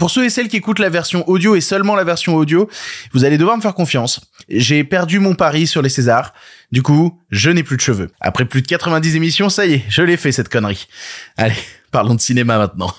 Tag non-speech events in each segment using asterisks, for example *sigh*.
Pour ceux et celles qui écoutent la version audio et seulement la version audio, vous allez devoir me faire confiance. J'ai perdu mon pari sur les Césars. Du coup, je n'ai plus de cheveux. Après plus de 90 émissions, ça y est, je l'ai fait cette connerie. Allez, parlons de cinéma maintenant.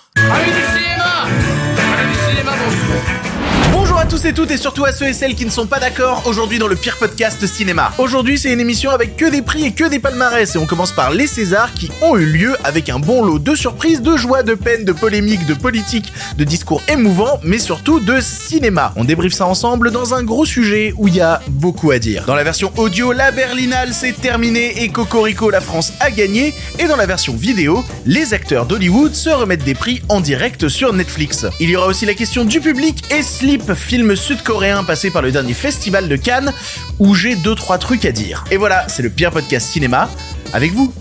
Tous et toutes et surtout à ceux et celles qui ne sont pas d'accord aujourd'hui dans le pire podcast cinéma. Aujourd'hui c'est une émission avec que des prix et que des palmarès et on commence par les Césars qui ont eu lieu avec un bon lot de surprises, de joie, de peine, de polémiques, de politique, de discours émouvants mais surtout de cinéma. On débriefe ça ensemble dans un gros sujet où il y a beaucoup à dire. Dans la version audio, la Berlinale s'est terminée et Cocorico la France a gagné et dans la version vidéo, les acteurs d'Hollywood se remettent des prix en direct sur Netflix. Il y aura aussi la question du public et Sleep, film sud-coréen passé par le dernier festival de Cannes où j'ai 2-3 trucs à dire. Et voilà, c'est le pire podcast cinéma avec vous.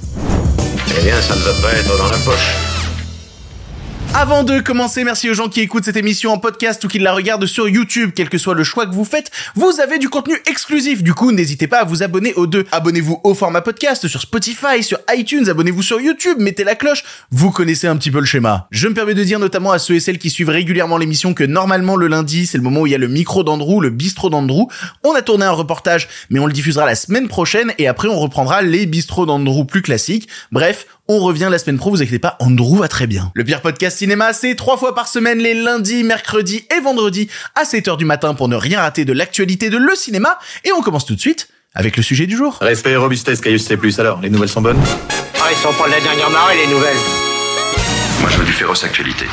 Eh bien, ça ne va pas être dans la poche. Avant de commencer, merci aux gens qui écoutent cette émission en podcast ou qui la regardent sur YouTube. Quel que soit le choix que vous faites, vous avez du contenu exclusif. Du coup, n'hésitez pas à vous abonner aux deux. Abonnez-vous au format podcast sur Spotify, sur iTunes, abonnez-vous sur YouTube, mettez la cloche. Vous connaissez un petit peu le schéma. Je me permets de dire notamment à ceux et celles qui suivent régulièrement l'émission que normalement le lundi, c'est le moment où il y a le micro d'Andrew, le bistrot d'Andrew. On a tourné un reportage, mais on le diffusera la semaine prochaine et après on reprendra les bistrots d'Andrew plus classiques. Bref, on revient la semaine pro, vous inquiétez pas, Andrew va très bien. Le pire podcast cinéma, c'est trois fois par semaine, les lundis, mercredis et vendredis, à 7h du matin pour ne rien rater de l'actualité de le cinéma. Et on commence tout de suite avec le sujet du jour. Respect et robustesse, Caius C+. Alors, les nouvelles sont bonnes? Ah, ils sont pas de la dernière marée, les nouvelles. Moi, je veux du féroce actualité.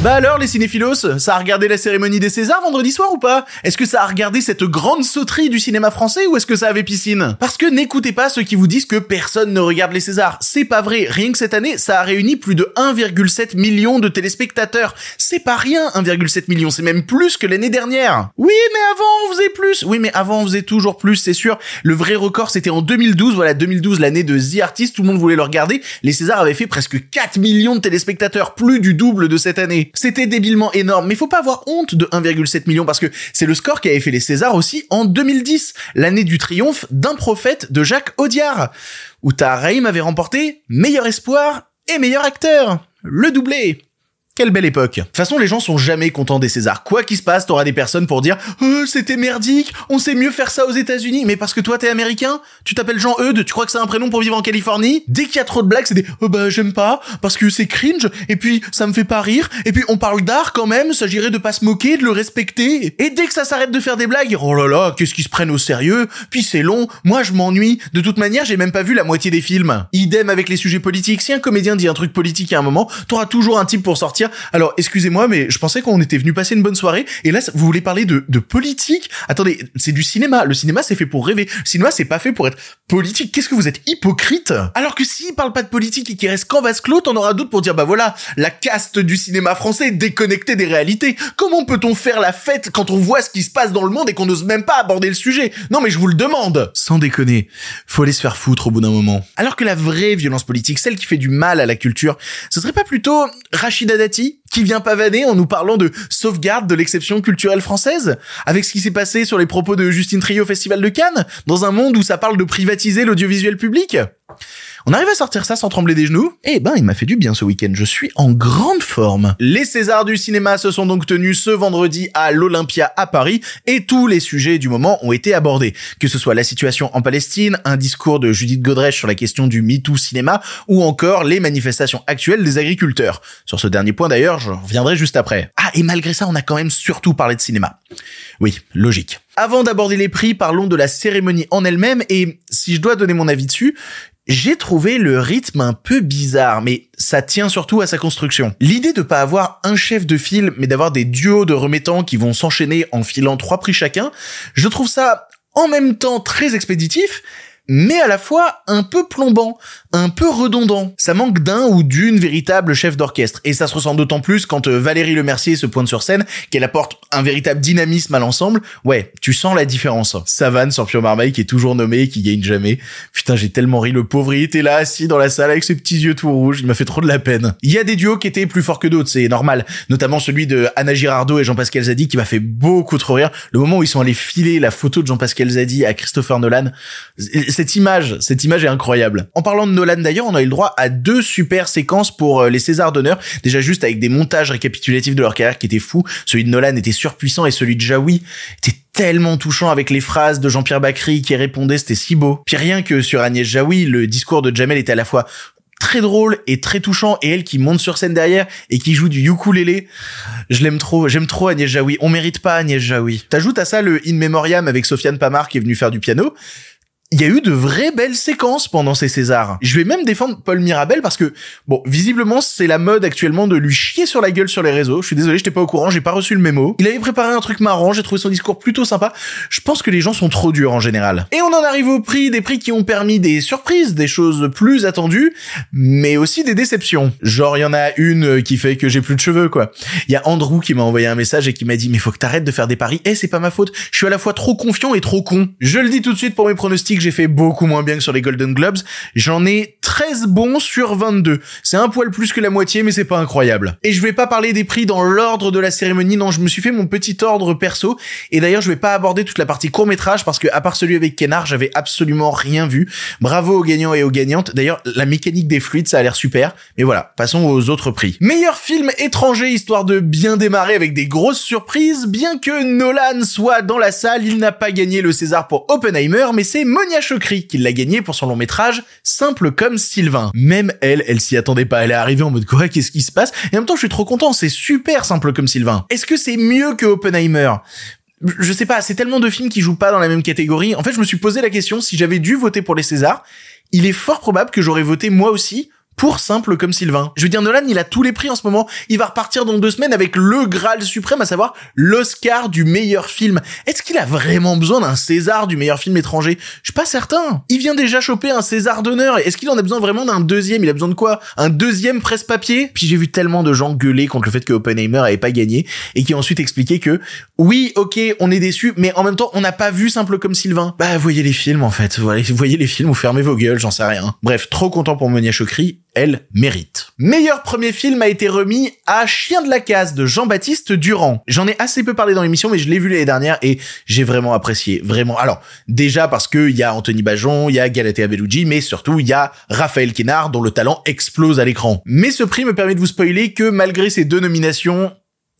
Bah alors les cinéphilos, ça a regardé la cérémonie des Césars vendredi soir ou pas? Est-ce que ça a regardé cette grande sauterie du cinéma français ou est-ce que ça avait piscine? Parce que n'écoutez pas ceux qui vous disent que personne ne regarde les Césars. C'est pas vrai, rien que cette année, ça a réuni plus de 1,7 million de téléspectateurs. C'est pas rien 1,7 million, c'est même plus que l'année dernière. Oui mais avant on faisait plus. Oui mais avant on faisait toujours plus, c'est sûr. Le vrai record c'était en 2012, voilà 2012 l'année de The Artist, tout le monde voulait le regarder. Les Césars avaient fait presque 4 millions de téléspectateurs, plus du double de cette année. C'était débilement énorme, mais faut pas avoir honte de 1,7 million parce que c'est le score qui avait fait les Césars aussi en 2010, l'année du triomphe d'un prophète de Jacques Audiard, où Tahar avait remporté meilleur espoir et meilleur acteur, le doublé. Quelle belle époque. De toute façon, les gens sont jamais contents des Césars. Quoi qu'il se passe, t'auras des personnes pour dire euh, c'était merdique, on sait mieux faire ça aux États-Unis. Mais parce que toi t'es américain, tu t'appelles Jean Eudes, tu crois que c'est un prénom pour vivre en Californie? Dès qu'il y a trop de blagues, c'est des oh bah j'aime pas parce que c'est cringe et puis ça me fait pas rire et puis on parle d'art quand même, s'agirait de pas se moquer, de le respecter. Et dès que ça s'arrête de faire des blagues, oh là là, qu'est-ce qu'ils se prennent au sérieux? Puis c'est long, moi je m'ennuie. De toute manière, j'ai même pas vu la moitié des films. Idem avec les sujets politiques. Si un comédien dit un truc politique à un moment, t'auras toujours un type pour sortir. Alors excusez moi mais je pensais qu'on était venu passer une bonne soirée. Et là, vous voulez parler de, de politique? Attendez, c'est du cinéma. Le cinéma, c'est fait pour rêver. Le cinéma, c'est pas fait pour être politique. Qu'est-ce que vous êtes hypocrite? Alors que s'il parle pas de politique et qu'il reste qu'en vase clos, on aura d'autres pour dire, bah voilà, la caste du cinéma français déconnectée des réalités. Comment peut-on faire la fête quand on voit ce qui se passe dans le monde et qu'on n'ose même pas aborder le sujet? Non mais je vous le demande Sans déconner, faut aller se faire foutre au bout d'un moment. Alors que la vraie violence politique, celle qui fait du mal à la culture, ce serait pas plutôt Rachida Dati petit qui vient pavaner en nous parlant de sauvegarde de l'exception culturelle française, avec ce qui s'est passé sur les propos de Justine Trio au Festival de Cannes, dans un monde où ça parle de privatiser l'audiovisuel public. On arrive à sortir ça sans trembler des genoux? Eh ben, il m'a fait du bien ce week-end. Je suis en grande forme. Les Césars du cinéma se sont donc tenus ce vendredi à l'Olympia à Paris et tous les sujets du moment ont été abordés. Que ce soit la situation en Palestine, un discours de Judith Godrèche sur la question du MeToo cinéma ou encore les manifestations actuelles des agriculteurs. Sur ce dernier point d'ailleurs, je reviendrai juste après. Ah, et malgré ça, on a quand même surtout parlé de cinéma. Oui, logique. Avant d'aborder les prix, parlons de la cérémonie en elle-même et si je dois donner mon avis dessus, j'ai trouvé le rythme un peu bizarre, mais ça tient surtout à sa construction. L'idée de pas avoir un chef de file, mais d'avoir des duos de remettants qui vont s'enchaîner en filant trois prix chacun, je trouve ça en même temps très expéditif, mais à la fois un peu plombant, un peu redondant. Ça manque d'un ou d'une véritable chef d'orchestre. Et ça se ressent d'autant plus quand euh, Valérie Lemercier se pointe sur scène, qu'elle apporte un véritable dynamisme à l'ensemble. Ouais, tu sens la différence. Savane sur Marmaille qui est toujours nommé, qui gagne jamais. Putain, j'ai tellement ri. Le pauvre, il était là, assis dans la salle avec ses petits yeux tout rouges. Il m'a fait trop de la peine. Il y a des duos qui étaient plus forts que d'autres, c'est normal. Notamment celui de Anna Girardot et Jean-Pascal Zadi qui m'a fait beaucoup trop rire. Le moment où ils sont allés filer la photo de Jean-Pascal Zadi à Christopher Nolan cette image, cette image est incroyable. En parlant de Nolan d'ailleurs, on a eu le droit à deux super séquences pour euh, les Césars d'honneur. Déjà juste avec des montages récapitulatifs de leur carrière qui étaient fous. Celui de Nolan était surpuissant et celui de Jaoui était tellement touchant avec les phrases de Jean-Pierre Bacry qui répondait, c'était si beau. Puis rien que sur Agnès Jaoui, le discours de Jamel était à la fois très drôle et très touchant et elle qui monte sur scène derrière et qui joue du ukulélé. Je l'aime trop, j'aime trop Agnès Jaoui. On mérite pas Agnès Jaoui. T'ajoutes à ça le In Memoriam avec Sofiane Pamar qui est venu faire du piano il y a eu de vraies belles séquences pendant ces Césars. Je vais même défendre Paul Mirabel parce que, bon, visiblement, c'est la mode actuellement de lui chier sur la gueule sur les réseaux. Je suis désolé, j'étais pas au courant, j'ai pas reçu le mémo. Il avait préparé un truc marrant, j'ai trouvé son discours plutôt sympa. Je pense que les gens sont trop durs en général. Et on en arrive au prix, des prix qui ont permis des surprises, des choses plus attendues, mais aussi des déceptions. Genre, il y en a une qui fait que j'ai plus de cheveux, quoi. Il y a Andrew qui m'a envoyé un message et qui m'a dit, mais faut que t'arrêtes de faire des paris. Eh, c'est pas ma faute. Je suis à la fois trop confiant et trop con. Je le dis tout de suite pour mes pronostics j'ai fait beaucoup moins bien que sur les Golden Globes. J'en ai 13 bons sur 22. C'est un poil plus que la moitié, mais c'est pas incroyable. Et je vais pas parler des prix dans l'ordre de la cérémonie, non, je me suis fait mon petit ordre perso. Et d'ailleurs, je vais pas aborder toute la partie court métrage parce que, à part celui avec Kenard, j'avais absolument rien vu. Bravo aux gagnants et aux gagnantes. D'ailleurs, la mécanique des fluides, ça a l'air super. Mais voilà, passons aux autres prix. Meilleur film étranger, histoire de bien démarrer avec des grosses surprises. Bien que Nolan soit dans la salle, il n'a pas gagné le César pour Oppenheimer, mais c'est Monia Chokri qui l'a gagné pour son long métrage Simple comme Sylvain. Même elle, elle s'y attendait pas. Elle est arrivée en mode quoi Qu'est-ce qui se passe? Et en même temps, je suis trop content. C'est super Simple comme Sylvain. Est-ce que c'est mieux que Oppenheimer? Je sais pas, c'est tellement de films qui jouent pas dans la même catégorie. En fait, je me suis posé la question si j'avais dû voter pour les Césars, il est fort probable que j'aurais voté moi aussi pour simple comme Sylvain. Je veux dire, Nolan, il a tous les prix en ce moment. Il va repartir dans deux semaines avec le Graal suprême, à savoir l'Oscar du meilleur film. Est-ce qu'il a vraiment besoin d'un César du meilleur film étranger? Je suis pas certain. Il vient déjà choper un César d'honneur. Est-ce qu'il en a besoin vraiment d'un deuxième? Il a besoin de quoi? Un deuxième presse-papier? Puis j'ai vu tellement de gens gueuler contre le fait que Oppenheimer avait pas gagné et qui ont ensuite expliqué que oui, ok, on est déçu, mais en même temps, on n'a pas vu simple comme Sylvain. Bah, voyez les films en fait. Voyez les films ou fermez vos gueules, j'en sais rien. Bref, trop content pour Monia Chokri elle mérite. Meilleur premier film a été remis à Chien de la case de Jean-Baptiste Durand. J'en ai assez peu parlé dans l'émission, mais je l'ai vu l'année dernière et j'ai vraiment apprécié. Vraiment. Alors, déjà parce que il y a Anthony Bajon, il y a Galatea Bellucci, mais surtout il y a Raphaël Quénard dont le talent explose à l'écran. Mais ce prix me permet de vous spoiler que malgré ces deux nominations,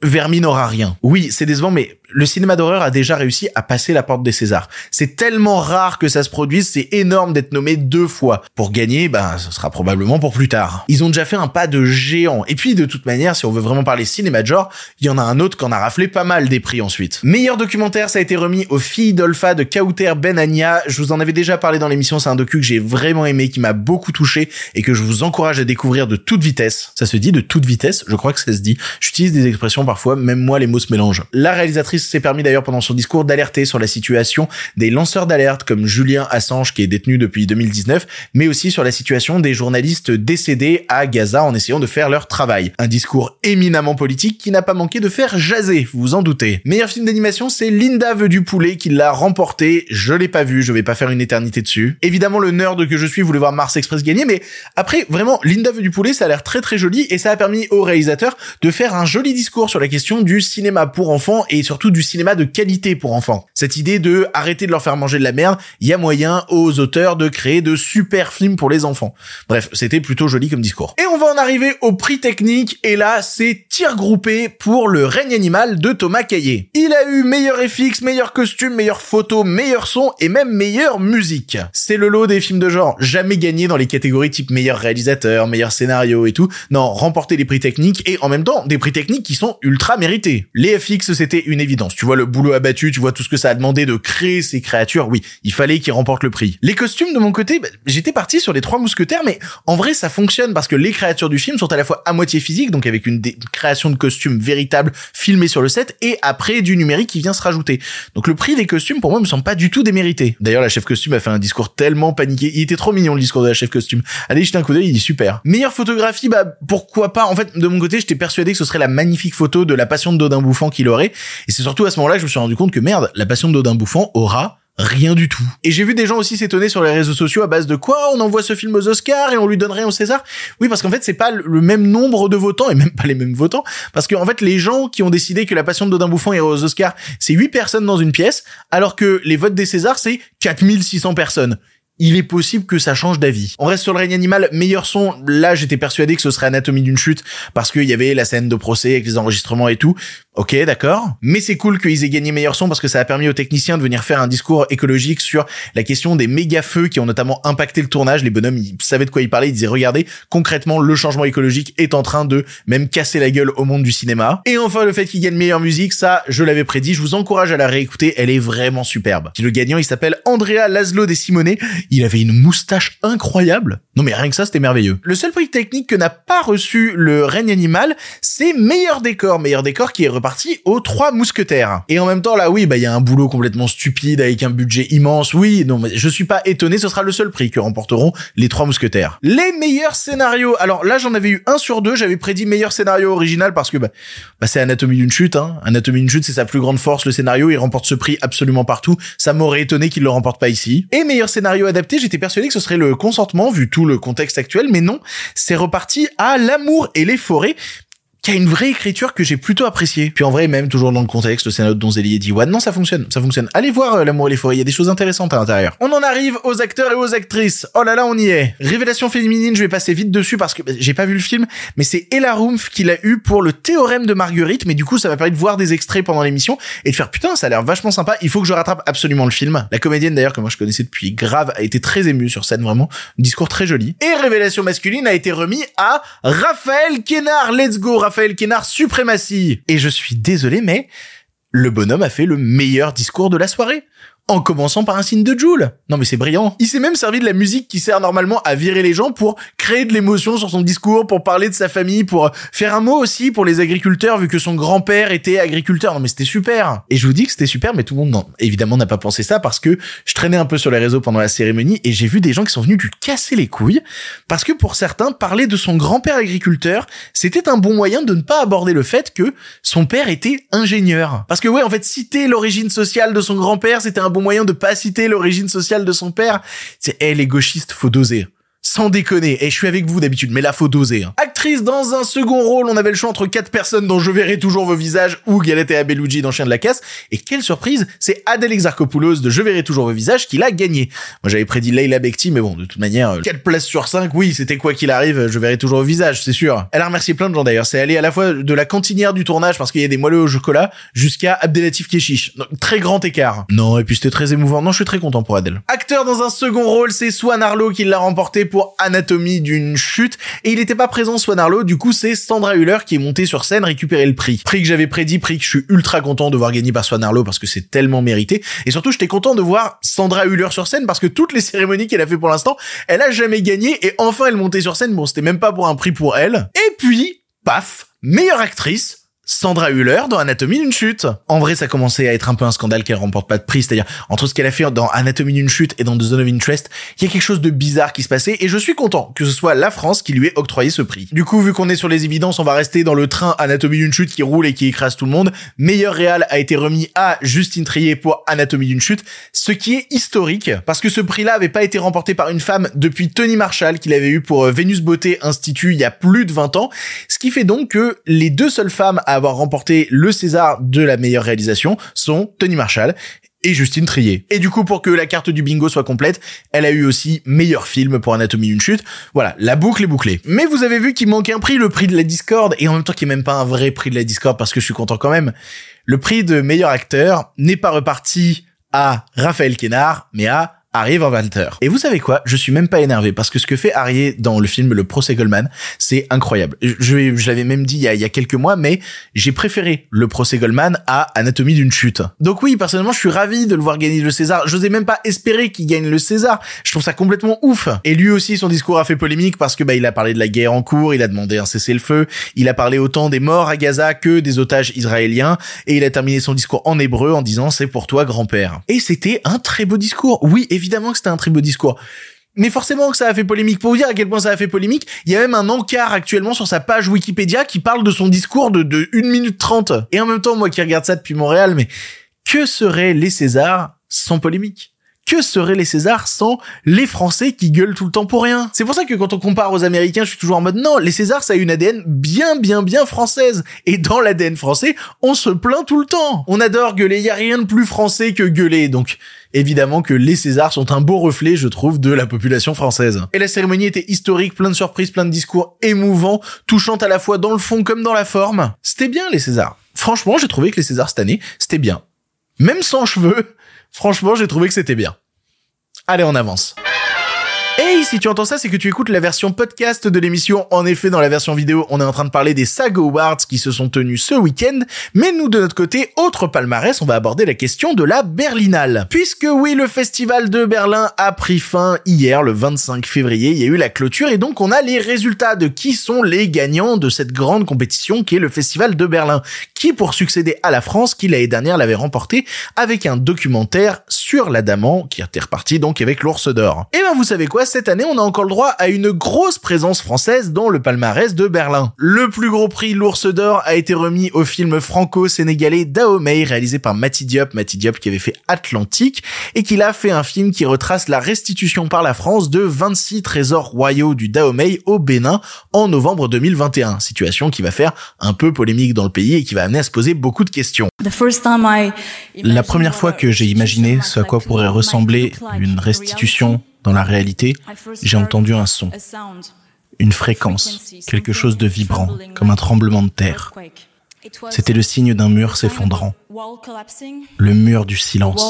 Vermi n'aura rien. Oui, c'est décevant, mais le cinéma d'horreur a déjà réussi à passer la porte des Césars. C'est tellement rare que ça se produise, c'est énorme d'être nommé deux fois. Pour gagner, ben, ce sera probablement pour plus tard. Ils ont déjà fait un pas de géant. Et puis, de toute manière, si on veut vraiment parler cinéma de genre, il y en a un autre qui en a raflé pas mal des prix ensuite. Meilleur documentaire, ça a été remis aux filles d'Olpha de Kauter Benania. Je vous en avais déjà parlé dans l'émission, c'est un docu que j'ai vraiment aimé, qui m'a beaucoup touché et que je vous encourage à découvrir de toute vitesse. Ça se dit de toute vitesse, je crois que ça se dit. J'utilise des expressions parfois, même moi les mots se mélangent. La réalisatrice s'est permis d'ailleurs pendant son discours d'alerter sur la situation des lanceurs d'alerte comme Julien Assange qui est détenu depuis 2019, mais aussi sur la situation des journalistes décédés à Gaza en essayant de faire leur travail. Un discours éminemment politique qui n'a pas manqué de faire jaser, vous vous en doutez. Meilleur film d'animation, c'est Linda veut du poulet qui l'a remporté. Je l'ai pas vu, je vais pas faire une éternité dessus. Évidemment, le nerd que je suis voulait voir Mars Express gagner, mais après, vraiment, Linda veut du poulet, ça a l'air très très joli et ça a permis au réalisateur de faire un joli discours sur la question du cinéma pour enfants et surtout du cinéma de qualité pour enfants. Cette idée de arrêter de leur faire manger de la merde, il y a moyen aux auteurs de créer de super films pour les enfants. Bref, c'était plutôt joli comme discours. Et on va en arriver au prix technique, et là, c'est tir groupé pour le règne animal de Thomas Caillé. Il a eu meilleur FX, meilleur costume, meilleure photo, meilleur son et même meilleure musique. C'est le lot des films de genre, jamais gagné dans les catégories type meilleur réalisateur, meilleur scénario et tout. Non, remporter les prix techniques et en même temps des prix techniques qui sont ultra mérités. Les FX, c'était une évidence. Tu vois le boulot abattu, tu vois tout ce que ça a demandé de créer ces créatures. Oui, il fallait qu'ils remportent le prix. Les costumes de mon côté, bah, j'étais parti sur les trois mousquetaires, mais en vrai ça fonctionne parce que les créatures du film sont à la fois à moitié physiques, donc avec une création de costumes véritable filmée sur le set, et après du numérique qui vient se rajouter. Donc le prix des costumes pour moi me semble pas du tout démérité. D'ailleurs la chef costume a fait un discours tellement paniqué. Il était trop mignon le discours de la chef costume. Allez jeter un coup d'œil, il est super. Meilleure photographie, bah pourquoi pas. En fait, de mon côté, j'étais persuadé que ce serait la magnifique photo de la passion de Dodin Bouffant qu'il aurait. Surtout à ce moment-là je me suis rendu compte que merde, la passion Dodin Bouffant aura rien du tout. Et j'ai vu des gens aussi s'étonner sur les réseaux sociaux à base de quoi on envoie ce film aux Oscars et on lui donnerait au César? Oui, parce qu'en fait, c'est pas le même nombre de votants et même pas les mêmes votants. Parce qu'en fait, les gens qui ont décidé que la passion de Dodin Bouffant irait aux Oscars, c'est 8 personnes dans une pièce, alors que les votes des Césars, c'est 4600 personnes il est possible que ça change d'avis. On reste sur le règne animal, meilleur son. Là, j'étais persuadé que ce serait Anatomie d'une chute parce qu'il y avait la scène de procès avec les enregistrements et tout. Ok, d'accord. Mais c'est cool qu'ils aient gagné meilleur son parce que ça a permis aux techniciens de venir faire un discours écologique sur la question des méga feux qui ont notamment impacté le tournage. Les bonhommes, ils savaient de quoi ils parlaient. Ils disaient, regardez, concrètement, le changement écologique est en train de même casser la gueule au monde du cinéma. Et enfin, le fait qu'ils gagnent meilleure musique, ça, je l'avais prédit. Je vous encourage à la réécouter. Elle est vraiment superbe. Le gagnant, il s'appelle Andrea Laszlo De Simone. Il avait une moustache incroyable. Non mais rien que ça, c'était merveilleux. Le seul prix technique que n'a pas reçu le règne animal, c'est meilleur décor. Meilleur décor qui est reparti aux trois mousquetaires. Et en même temps, là, oui, bah, il y a un boulot complètement stupide avec un budget immense. Oui, non, mais je suis pas étonné, ce sera le seul prix que remporteront les trois mousquetaires. Les meilleurs scénarios. Alors là, j'en avais eu un sur deux. J'avais prédit meilleur scénario original parce que, bah, bah c'est Anatomie d'une chute, hein. Anatomie d'une chute, c'est sa plus grande force, le scénario. Il remporte ce prix absolument partout. Ça m'aurait étonné qu'il le remporte pas ici. Et meilleur scénario adapté, j'étais persuadé que ce serait le consentement vu tout le contexte actuel, mais non, c'est reparti à l'amour et les forêts qui a une vraie écriture que j'ai plutôt appréciée. Puis en vrai, même toujours dans le contexte, le scénario de Donzelli et Diwan, non, ça fonctionne, ça fonctionne. Allez voir euh, L'amour et les forêts, il y a des choses intéressantes à l'intérieur. On en arrive aux acteurs et aux actrices. Oh là là, on y est. Révélation féminine, je vais passer vite dessus parce que bah, j'ai pas vu le film, mais c'est Ella Rumpf qui l'a eu pour le théorème de Marguerite, mais du coup, ça m'a permis de voir des extraits pendant l'émission et de faire putain, ça a l'air vachement sympa. Il faut que je rattrape absolument le film. La comédienne d'ailleurs que moi je connaissais depuis grave a été très émue sur scène, vraiment. Discours très joli. Et révélation masculine a été remis à Raphaël Kénard. Let's go, Raphaël Kénard, suprématie. Et je suis désolé, mais le bonhomme a fait le meilleur discours de la soirée. En commençant par un signe de Joule. Non mais c'est brillant. Il s'est même servi de la musique qui sert normalement à virer les gens pour créer de l'émotion sur son discours, pour parler de sa famille, pour faire un mot aussi pour les agriculteurs vu que son grand-père était agriculteur. Non mais c'était super. Et je vous dis que c'était super, mais tout le monde non, évidemment n'a pas pensé ça parce que je traînais un peu sur les réseaux pendant la cérémonie et j'ai vu des gens qui sont venus lui casser les couilles parce que pour certains, parler de son grand-père agriculteur, c'était un bon moyen de ne pas aborder le fait que son père était ingénieur. Parce que ouais, en fait, citer l'origine sociale de son grand-père, c'était un bon moyen de pas citer l'origine sociale de son père. C'est, eh, les gauchistes, faut doser. Sans déconner. Et je suis avec vous d'habitude, mais là, faut doser. Hein. Actrice dans un second rôle, on avait le choix entre quatre personnes dont je verrai toujours vos visages ou Galatea Bellucci dans Chien de la Casse. Et quelle surprise, c'est Adèle Exarchopoulos de Je verrai toujours vos visages qui l'a gagné. Moi, j'avais prédit Leila Bekti, mais bon, de toute manière, 4 places sur 5, oui, c'était quoi qu'il arrive, je verrai toujours vos visages, c'est sûr. Elle a remercié plein de gens d'ailleurs. C'est allé à la fois de la cantinière du tournage parce qu'il y a des moelleux au chocolat jusqu'à Abdelatif Keshish. Très grand écart. Non, et puis c'était très émouvant. Non, je suis très content pour Adèle. Acteur dans un second rôle, c'est Swan Arlo qui l'a remporté pour Anatomie d'une chute. Et il n'était pas présent, Swan Arlo. Du coup, c'est Sandra Hüller qui est montée sur scène récupérer le prix. Prix que j'avais prédit, prix que je suis ultra content de voir gagner par Swan Arlo parce que c'est tellement mérité. Et surtout, j'étais content de voir Sandra Hüller sur scène parce que toutes les cérémonies qu'elle a fait pour l'instant, elle a jamais gagné et enfin elle montait sur scène. Bon, c'était même pas pour un prix pour elle. Et puis, paf, meilleure actrice, Sandra Hüller dans Anatomie d'une chute. En vrai, ça commençait à être un peu un scandale qu'elle remporte pas de prix, c'est-à-dire entre ce qu'elle a fait dans Anatomie d'une chute et dans The Zone of Interest, il y a quelque chose de bizarre qui se passait et je suis content que ce soit la France qui lui ait octroyé ce prix. Du coup, vu qu'on est sur les évidences, on va rester dans le train Anatomie d'une chute qui roule et qui écrase tout le monde. Meilleur réal a été remis à Justine Trier pour Anatomie d'une chute, ce qui est historique parce que ce prix-là avait pas été remporté par une femme depuis Tony Marshall qu'il avait eu pour euh, Vénus Beauté Institut il y a plus de 20 ans, ce qui fait donc que les deux seules femmes à avoir remporté le César de la meilleure réalisation sont Tony Marshall et Justine Trier. Et du coup, pour que la carte du bingo soit complète, elle a eu aussi meilleur film pour Anatomie d'une chute. Voilà, la boucle est bouclée. Mais vous avez vu qu'il manque un prix, le prix de la Discord, et en même temps n'y a même pas un vrai prix de la Discord parce que je suis content quand même. Le prix de meilleur acteur n'est pas reparti à Raphaël Kénard, mais à Harry Van Walter. Et vous savez quoi? Je suis même pas énervé parce que ce que fait Harry dans le film Le Procès Goldman, c'est incroyable. Je, je l'avais même dit il y, a, il y a quelques mois, mais j'ai préféré Le Procès Goldman à Anatomie d'une chute. Donc oui, personnellement, je suis ravi de le voir gagner le César. Je n'osais même pas espérer qu'il gagne le César. Je trouve ça complètement ouf. Et lui aussi, son discours a fait polémique parce que bah il a parlé de la guerre en cours, il a demandé un cessez-le-feu, il a parlé autant des morts à Gaza que des otages israéliens, et il a terminé son discours en hébreu en disant c'est pour toi grand-père. Et c'était un très beau discours. Oui, évidemment que c'était un très beau discours. Mais forcément que ça a fait polémique. Pour vous dire à quel point ça a fait polémique, il y a même un encart actuellement sur sa page Wikipédia qui parle de son discours de, de 1 minute 30. Et en même temps, moi qui regarde ça depuis Montréal, mais que seraient les Césars sans polémique? Que seraient les Césars sans les Français qui gueulent tout le temps pour rien? C'est pour ça que quand on compare aux Américains, je suis toujours en mode non, les Césars ça a une ADN bien bien bien française et dans l'ADN français, on se plaint tout le temps. On adore gueuler, y a rien de plus français que gueuler. Donc évidemment que les Césars sont un beau reflet, je trouve, de la population française. Et la cérémonie était historique, plein de surprises, plein de discours émouvants, touchant à la fois dans le fond comme dans la forme. C'était bien les Césars. Franchement, j'ai trouvé que les Césars cette année, c'était bien. Même sans cheveux, franchement, j'ai trouvé que c'était bien. Allez, on avance. Hey, si tu entends ça, c'est que tu écoutes la version podcast de l'émission. En effet, dans la version vidéo, on est en train de parler des SAG Awards qui se sont tenus ce week-end. Mais nous, de notre côté, autre palmarès, on va aborder la question de la Berlinale. Puisque oui, le festival de Berlin a pris fin hier, le 25 février. Il y a eu la clôture et donc on a les résultats de qui sont les gagnants de cette grande compétition qui est le festival de Berlin. Qui, pour succéder à la France, qui l'année dernière l'avait remporté avec un documentaire sur l'Adamant qui était reparti donc avec l'ours d'or. Et ben, vous savez quoi? Cette année, on a encore le droit à une grosse présence française dans le palmarès de Berlin. Le plus gros prix, l'Ours d'Or, a été remis au film franco-sénégalais Dahomey, réalisé par Mati Diop, Mati Diop qui avait fait Atlantique, et qui a fait un film qui retrace la restitution par la France de 26 trésors royaux du Dahomey au Bénin en novembre 2021. Situation qui va faire un peu polémique dans le pays et qui va amener à se poser beaucoup de questions. La première fois que j'ai imaginé ce à quoi pourrait ressembler une restitution dans la réalité, j'ai entendu un son, une fréquence, quelque chose de vibrant, comme un tremblement de terre. C'était le signe d'un mur s'effondrant. Le mur du silence.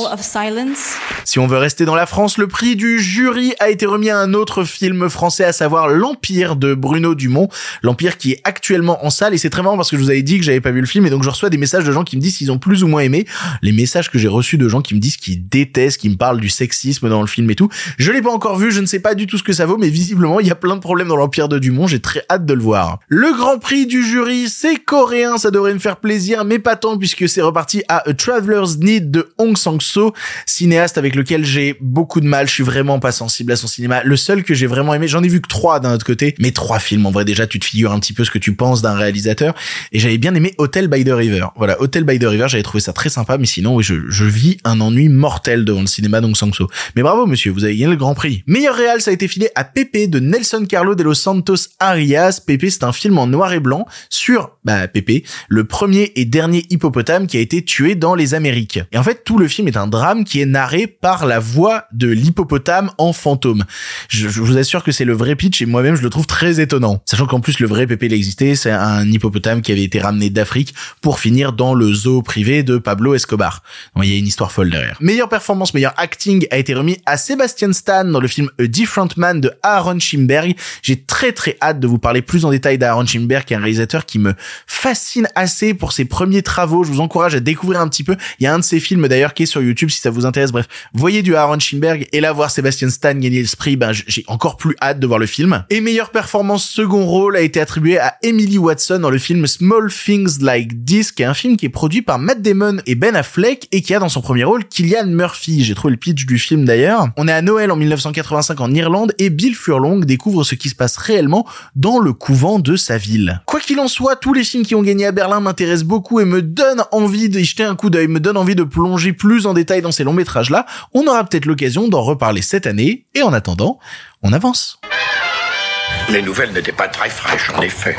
Si on veut rester dans la France, le prix du jury a été remis à un autre film français, à savoir L'Empire de Bruno Dumont. L'Empire qui est actuellement en salle et c'est très marrant parce que je vous avais dit que j'avais pas vu le film et donc je reçois des messages de gens qui me disent s'ils ont plus ou moins aimé. Les messages que j'ai reçus de gens qui me disent qu'ils détestent, qui me parlent du sexisme dans le film et tout. Je l'ai pas encore vu, je ne sais pas du tout ce que ça vaut, mais visiblement il y a plein de problèmes dans l'Empire de Dumont. J'ai très hâte de le voir. Le grand prix du jury, c'est coréen, ça devrait me faire plaisir, mais pas tant puisque c'est reparti à A Traveler's Need de Hong Sang-soo, cinéaste avec lequel j'ai beaucoup de mal. Je suis vraiment pas sensible à son cinéma. Le seul que j'ai vraiment aimé, j'en ai vu que trois d'un autre côté, mais trois films. En vrai, déjà, tu te figures un petit peu ce que tu penses d'un réalisateur. Et j'avais bien aimé Hotel by the River. Voilà, Hotel by the River, j'avais trouvé ça très sympa, mais sinon, oui, je, je vis un ennui mortel devant le cinéma d'Hong Sang-soo. Mais bravo, monsieur, vous avez gagné le Grand Prix. Meilleur réal, ça a été filé à Pepe de Nelson Carlo de los Santos Arias. Pepe, c'est un film en noir et blanc sur, bah, Pepe, le premier et dernier hippopotame qui a été tué dans les Amériques. Et en fait, tout le film est un drame qui est narré par la voix de l'hippopotame en fantôme. Je, vous assure que c'est le vrai pitch et moi-même je le trouve très étonnant. Sachant qu'en plus le vrai Pépé il existait, c'est un hippopotame qui avait été ramené d'Afrique pour finir dans le zoo privé de Pablo Escobar. Donc, il y a une histoire folle derrière. Meilleure performance, meilleur acting a été remis à Sebastian Stan dans le film A Different Man de Aaron Schimberg. J'ai très très hâte de vous parler plus en détail d'Aaron Schimberg, qui est un réalisateur qui me fascine assez pour ses premiers travaux. Je vous encourage à découvrir un petit peu. Il y a un de ses films d'ailleurs qui est sur YouTube si ça vous intéresse. Bref, voyez du Aaron Schimberg et là voir Sébastien Stan gagner le prix, ben j'ai encore plus hâte de voir le film. Et meilleure performance second rôle a été attribué à Emily Watson dans le film Small Things Like This, qui est un film qui est produit par Matt Damon et Ben Affleck et qui a dans son premier rôle Killian Murphy. J'ai trouvé le pitch du film d'ailleurs. On est à Noël en 1985 en Irlande et Bill Furlong découvre ce qui se passe réellement dans le couvent de sa ville. Quoi qu'il en soit, tous les films qui ont gagné à Berlin m'intéressent beaucoup et me donnent envie jeter un coup d'œil, me donne envie de plonger plus en détail dans ces longs métrages-là. On aura peut-être l'occasion d'en reparler cette année, et en attendant, on avance. Les nouvelles n'étaient pas très fraîches, en effet.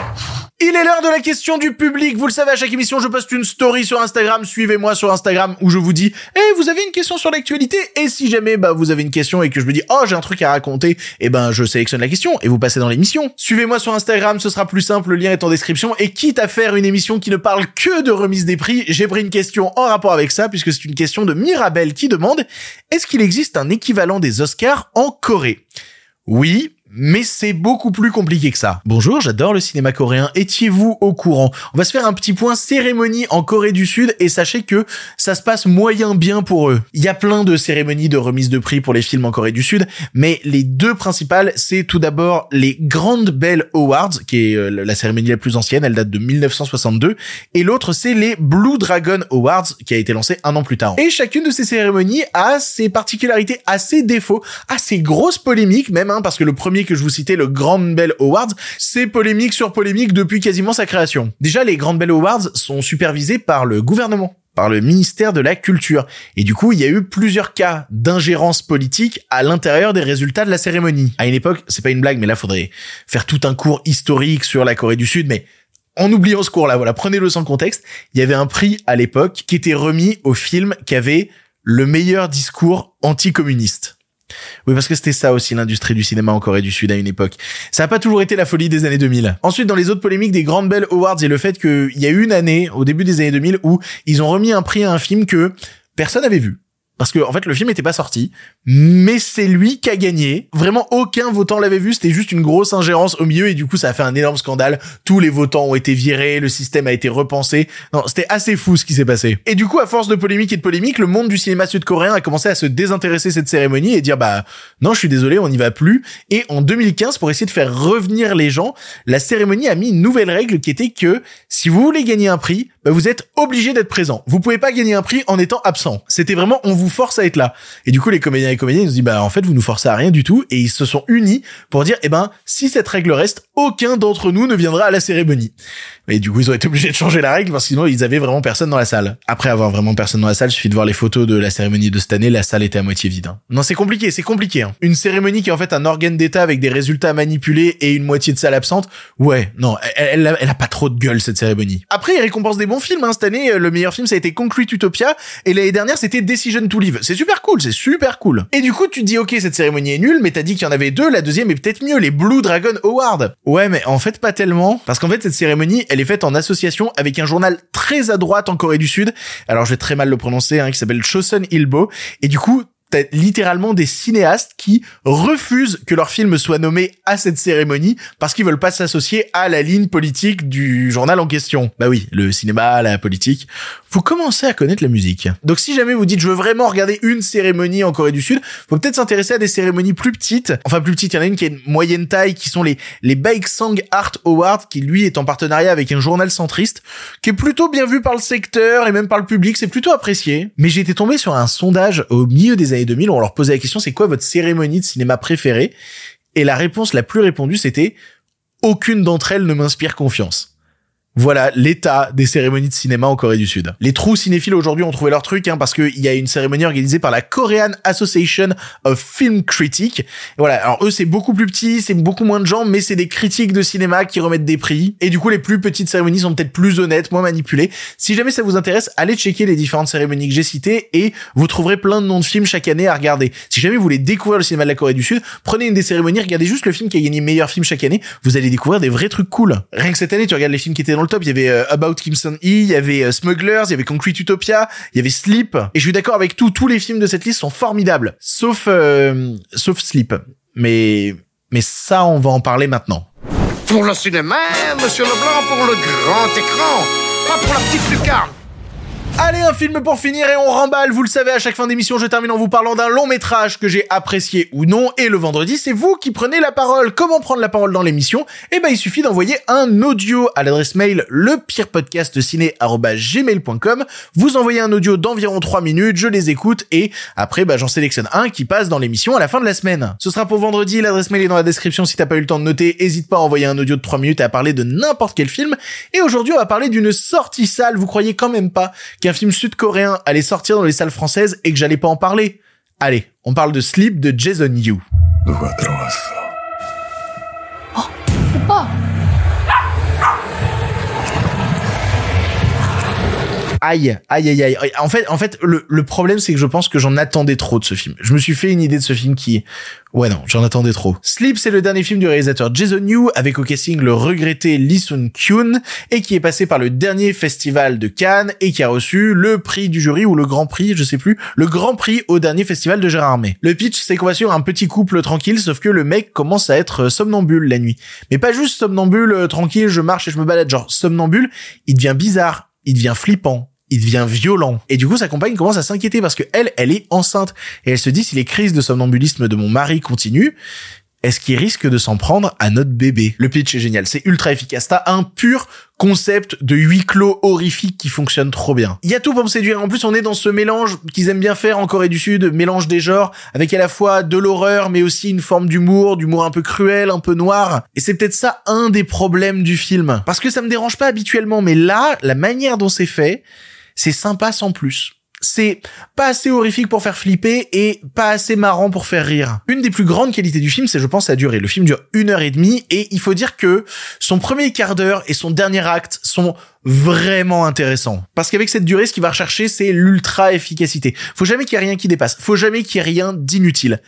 Il est l'heure de la question du public. Vous le savez, à chaque émission, je poste une story sur Instagram. Suivez-moi sur Instagram où je vous dis, eh, vous avez une question sur l'actualité? Et si jamais, bah, vous avez une question et que je me dis, oh, j'ai un truc à raconter, eh ben, je sélectionne la question et vous passez dans l'émission. Suivez-moi sur Instagram, ce sera plus simple, le lien est en description. Et quitte à faire une émission qui ne parle que de remise des prix, j'ai pris une question en rapport avec ça puisque c'est une question de Mirabel qui demande, est-ce qu'il existe un équivalent des Oscars en Corée? Oui, mais c'est beaucoup plus compliqué que ça. Bonjour, j'adore le cinéma coréen. Étiez-vous au courant? On va se faire un petit point cérémonie en Corée du Sud et sachez que ça se passe moyen bien pour eux. Il y a plein de cérémonies de remise de prix pour les films en Corée du Sud, mais les deux principales, c'est tout d'abord les Grand Bell Awards, qui est euh, la cérémonie la plus ancienne, elle date de 1962, et l'autre c'est les Blue Dragon Awards, qui a été lancé un an plus tard. Et chacune de ces cérémonies a ses particularités, a ses défauts, a ses grosses polémiques même, hein, parce que le premier que je vous citais, le Grand Bell Awards, c'est polémique sur polémique depuis quasiment sa création. Déjà, les Grand Bell Awards sont supervisés par le gouvernement. par le ministère de la Culture. Et du coup, il y a eu plusieurs cas d'ingérence politique à l'intérieur des résultats de la cérémonie. À une époque, c'est pas une blague, mais là, faudrait faire tout un cours historique sur la Corée du Sud, mais en oubliant ce cours-là, voilà, prenez-le sans contexte. Il y avait un prix à l'époque qui était remis au film qui avait le meilleur discours anticommuniste. Oui, parce que c'était ça aussi l'industrie du cinéma en Corée du Sud à une époque. Ça n'a pas toujours été la folie des années 2000. Ensuite, dans les autres polémiques des Grand Bell Awards, il y a le fait qu'il y a eu une année, au début des années 2000, où ils ont remis un prix à un film que personne n'avait vu parce que en fait le film n'était pas sorti, mais c'est lui qui a gagné. Vraiment aucun votant l'avait vu, c'était juste une grosse ingérence au milieu et du coup ça a fait un énorme scandale. Tous les votants ont été virés, le système a été repensé. Non, c'était assez fou ce qui s'est passé. Et du coup à force de polémique et de polémique, le monde du cinéma sud-coréen a commencé à se désintéresser cette cérémonie et dire bah non, je suis désolé, on n'y va plus. Et en 2015 pour essayer de faire revenir les gens, la cérémonie a mis une nouvelle règle qui était que si vous voulez gagner un prix, vous êtes obligé d'être présent. Vous pouvez pas gagner un prix en étant absent. C'était vraiment on vous force à être là. Et du coup, les comédiens et comédiennes se disent bah en fait vous nous forcez à rien du tout et ils se sont unis pour dire eh ben si cette règle reste, aucun d'entre nous ne viendra à la cérémonie. Et du coup, ils ont été obligés de changer la règle parce que sinon ils avaient vraiment personne dans la salle. Après avoir vraiment personne dans la salle, il suffit de voir les photos de la cérémonie de cette année, la salle était à moitié vide. Hein. Non, c'est compliqué, c'est compliqué. Hein. Une cérémonie qui est en fait un organe d'état avec des résultats manipulés et une moitié de salle absente. Ouais, non, elle, elle, a pas trop de gueule cette cérémonie. Après, il récompense des bons films. Hein. Cette année, le meilleur film ça a été Concrete Utopia et l'année dernière c'était Decision to Live. C'est super cool, c'est super cool. Et du coup, tu te dis ok, cette cérémonie est nulle, mais t'as dit qu'il y en avait deux. La deuxième est peut-être mieux, les Blue Dragon Award. Ouais, mais en fait pas tellement parce qu'en fait cette cérémonie, elle est faite en association avec un journal très à droite en Corée du Sud. Alors je vais très mal le prononcer, hein, qui s'appelle Chosun Ilbo. Et du coup, t'as littéralement des cinéastes qui refusent que leur film soit nommé à cette cérémonie parce qu'ils veulent pas s'associer à la ligne politique du journal en question. Bah oui, le cinéma, la politique. Vous commencez à connaître la musique. Donc si jamais vous dites je veux vraiment regarder une cérémonie en Corée du Sud, faut peut-être s'intéresser à des cérémonies plus petites. Enfin plus petites, il y en a une qui est une moyenne taille, qui sont les les Baeksang Art Awards, qui lui est en partenariat avec un journal centriste, qui est plutôt bien vu par le secteur et même par le public, c'est plutôt apprécié. Mais été tombé sur un sondage au milieu des années 2000 où on leur posait la question c'est quoi votre cérémonie de cinéma préférée? Et la réponse la plus répandue c'était aucune d'entre elles ne m'inspire confiance. Voilà l'état des cérémonies de cinéma en Corée du Sud. Les trous cinéphiles aujourd'hui ont trouvé leur truc, hein, parce qu'il y a une cérémonie organisée par la Korean Association of Film Critics. voilà, alors eux c'est beaucoup plus petit, c'est beaucoup moins de gens, mais c'est des critiques de cinéma qui remettent des prix. Et du coup, les plus petites cérémonies sont peut-être plus honnêtes, moins manipulées. Si jamais ça vous intéresse, allez checker les différentes cérémonies que j'ai citées et vous trouverez plein de noms de films chaque année à regarder. Si jamais vous voulez découvrir le cinéma de la Corée du Sud, prenez une des cérémonies, regardez juste le film qui a gagné meilleur film chaque année. Vous allez découvrir des vrais trucs cool. Rien que cette année, tu regardes les films qui étaient dans le top, il y avait euh, About Kimson E, il y avait euh, Smugglers, il y avait Concrete Utopia, il y avait Sleep. Et je suis d'accord avec tout, tous les films de cette liste sont formidables, sauf euh, sauf Sleep. Mais mais ça, on va en parler maintenant. Pour le cinéma, Monsieur Leblanc, pour le grand écran, pas pour la petite lucarne. Allez, un film pour finir et on remballe. Vous le savez, à chaque fin d'émission, je termine en vous parlant d'un long métrage que j'ai apprécié ou non. Et le vendredi, c'est vous qui prenez la parole. Comment prendre la parole dans l'émission? Eh ben, il suffit d'envoyer un audio à l'adresse mail lepirepodcastciné@gmail.com. Vous envoyez un audio d'environ 3 minutes, je les écoute et après, bah, j'en sélectionne un qui passe dans l'émission à la fin de la semaine. Ce sera pour vendredi. L'adresse mail est dans la description si t'as pas eu le temps de noter. Hésite pas à envoyer un audio de 3 minutes et à parler de n'importe quel film. Et aujourd'hui, on va parler d'une sortie salle. Vous croyez quand même pas qu'un film sud-coréen allait sortir dans les salles françaises et que j'allais pas en parler. Allez, on parle de Sleep de Jason Yu. Aïe, aïe, aïe, aïe. En fait, en fait, le, le problème, c'est que je pense que j'en attendais trop de ce film. Je me suis fait une idée de ce film qui, ouais, non, j'en attendais trop. Sleep, c'est le dernier film du réalisateur Jason Yu, avec au casting le regretté Lee Sun Kyun, et qui est passé par le dernier festival de Cannes, et qui a reçu le prix du jury, ou le grand prix, je sais plus, le grand prix au dernier festival de Gérard Armé. Le pitch, c'est qu'on va suivre un petit couple tranquille, sauf que le mec commence à être somnambule la nuit. Mais pas juste somnambule, euh, tranquille, je marche et je me balade, genre somnambule, il devient bizarre, il devient flippant, il devient violent. Et du coup, sa compagne commence à s'inquiéter parce que elle, elle est enceinte. Et elle se dit, si les crises de somnambulisme de mon mari continuent, est-ce qu'il risque de s'en prendre à notre bébé? Le pitch est génial, c'est ultra efficace. T'as un pur concept de huis clos horrifique qui fonctionne trop bien. Il y a tout pour me séduire. En plus, on est dans ce mélange qu'ils aiment bien faire en Corée du Sud, mélange des genres, avec à la fois de l'horreur, mais aussi une forme d'humour, d'humour un peu cruel, un peu noir. Et c'est peut-être ça un des problèmes du film. Parce que ça me dérange pas habituellement, mais là, la manière dont c'est fait, c'est sympa sans plus c'est pas assez horrifique pour faire flipper et pas assez marrant pour faire rire. Une des plus grandes qualités du film, c'est je pense sa durée. Le film dure une heure et demie et il faut dire que son premier quart d'heure et son dernier acte sont vraiment intéressants. Parce qu'avec cette durée, ce qu'il va rechercher, c'est l'ultra efficacité. Faut jamais qu'il y ait rien qui dépasse. Faut jamais qu'il y ait rien d'inutile.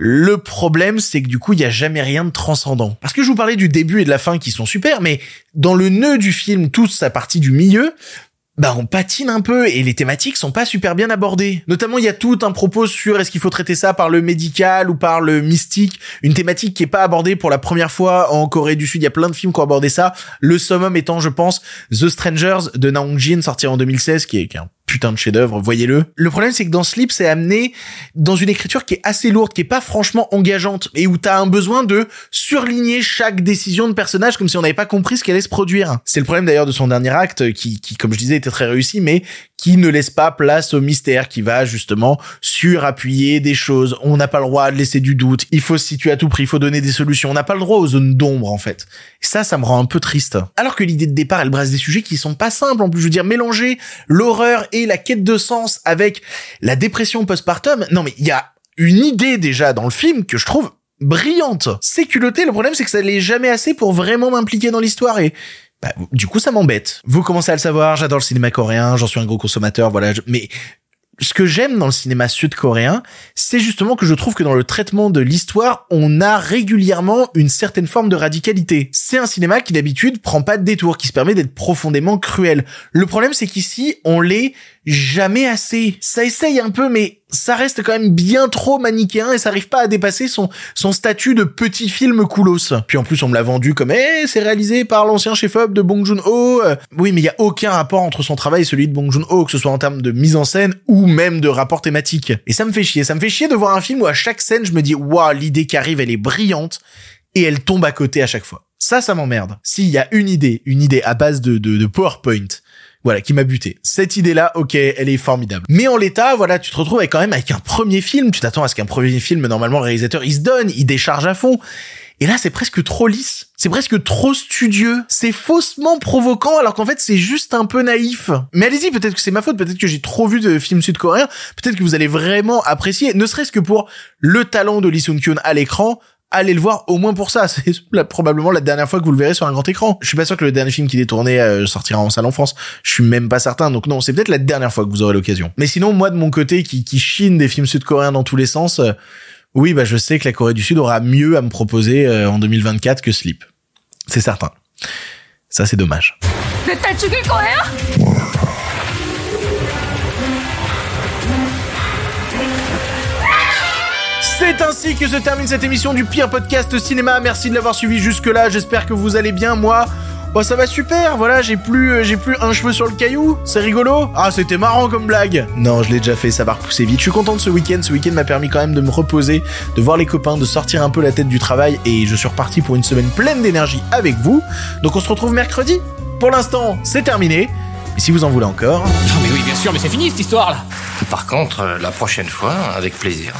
Le problème, c'est que du coup, il y a jamais rien de transcendant. Parce que je vous parlais du début et de la fin qui sont super, mais dans le nœud du film, toute sa partie du milieu, bah on patine un peu et les thématiques sont pas super bien abordées. Notamment, il y a tout un propos sur est-ce qu'il faut traiter ça par le médical ou par le mystique, une thématique qui est pas abordée pour la première fois en Corée du Sud. Il y a plein de films qui ont abordé ça. Le summum étant, je pense, The Strangers de Naong Jin sorti en 2016, qui est, qui est putain de chef-d'œuvre, voyez-le. Le problème, c'est que dans Sleep, c'est amené dans une écriture qui est assez lourde, qui est pas franchement engageante, et où t'as un besoin de surligner chaque décision de personnage comme si on n'avait pas compris ce qu'elle allait se produire. C'est le problème d'ailleurs de son dernier acte, qui, qui, comme je disais, était très réussi, mais qui ne laisse pas place au mystère, qui va justement surappuyer des choses. On n'a pas le droit de laisser du doute. Il faut se situer à tout prix. Il faut donner des solutions. On n'a pas le droit aux zones d'ombre, en fait. Et ça, ça me rend un peu triste. Alors que l'idée de départ, elle brasse des sujets qui sont pas simples. En plus, je veux dire, mélanger l'horreur et la quête de sens avec la dépression postpartum. Non, mais il y a une idée déjà dans le film que je trouve brillante. C'est culotté. Le problème, c'est que ça l'est jamais assez pour vraiment m'impliquer dans l'histoire et bah, du coup, ça m'embête. Vous commencez à le savoir, j'adore le cinéma coréen, j'en suis un gros consommateur, voilà. Mais ce que j'aime dans le cinéma sud-coréen, c'est justement que je trouve que dans le traitement de l'histoire, on a régulièrement une certaine forme de radicalité. C'est un cinéma qui d'habitude prend pas de détour, qui se permet d'être profondément cruel. Le problème, c'est qu'ici, on l'est jamais assez. Ça essaye un peu, mais ça reste quand même bien trop manichéen et ça arrive pas à dépasser son, son statut de petit film coolos. Puis en plus, on me l'a vendu comme, eh, c'est réalisé par l'ancien chef-op de Bong Joon-ho. Oui, mais il y a aucun rapport entre son travail et celui de Bong Joon-ho, que ce soit en termes de mise en scène ou même de rapport thématique. Et ça me fait chier. Ça me fait chier de voir un film où à chaque scène, je me dis, waouh, l'idée qui arrive, elle est brillante et elle tombe à côté à chaque fois. Ça, ça m'emmerde. S'il y a une idée, une idée à base de, de, de PowerPoint, voilà, qui m'a buté. Cette idée-là, ok, elle est formidable. Mais en l'état, voilà, tu te retrouves avec quand même avec un premier film. Tu t'attends à ce qu'un premier film, normalement, le réalisateur, il se donne, il décharge à fond. Et là, c'est presque trop lisse. C'est presque trop studieux. C'est faussement provoquant, alors qu'en fait, c'est juste un peu naïf. Mais allez-y, peut-être que c'est ma faute, peut-être que j'ai trop vu de films sud-coréens, peut-être que vous allez vraiment apprécier, ne serait-ce que pour le talent de Lee Sun-kyun à l'écran, allez le voir au moins pour ça. *laughs* C'est probablement la dernière fois que vous le verrez sur un grand écran. Je suis pas sûr que le dernier film qu'il ait tourné euh, sortira en salle en France. Je suis même pas certain. Donc non, c'est peut-être la dernière fois que vous aurez l'occasion. Mais sinon, moi de mon côté, qui, qui chine des films sud-coréens dans tous les sens, euh, oui, bah je sais que la Corée du Sud aura mieux à me proposer euh, en 2024 que Sleep. C'est certain. Ça, c'est dommage. C'est ainsi que se termine cette émission du pire podcast cinéma. Merci de l'avoir suivi jusque-là. J'espère que vous allez bien. Moi, bah ça va super. Voilà, j'ai plus euh, j'ai plus un cheveu sur le caillou. C'est rigolo. Ah, c'était marrant comme blague. Non, je l'ai déjà fait, ça va repousser vite. Je suis content de ce week-end. Ce week-end m'a permis quand même de me reposer, de voir les copains, de sortir un peu la tête du travail et je suis reparti pour une semaine pleine d'énergie avec vous. Donc on se retrouve mercredi. Pour l'instant, c'est terminé. Et si vous en voulez encore. Ah mais oui, bien sûr, mais c'est fini cette histoire là. Par contre, euh, la prochaine fois, avec plaisir.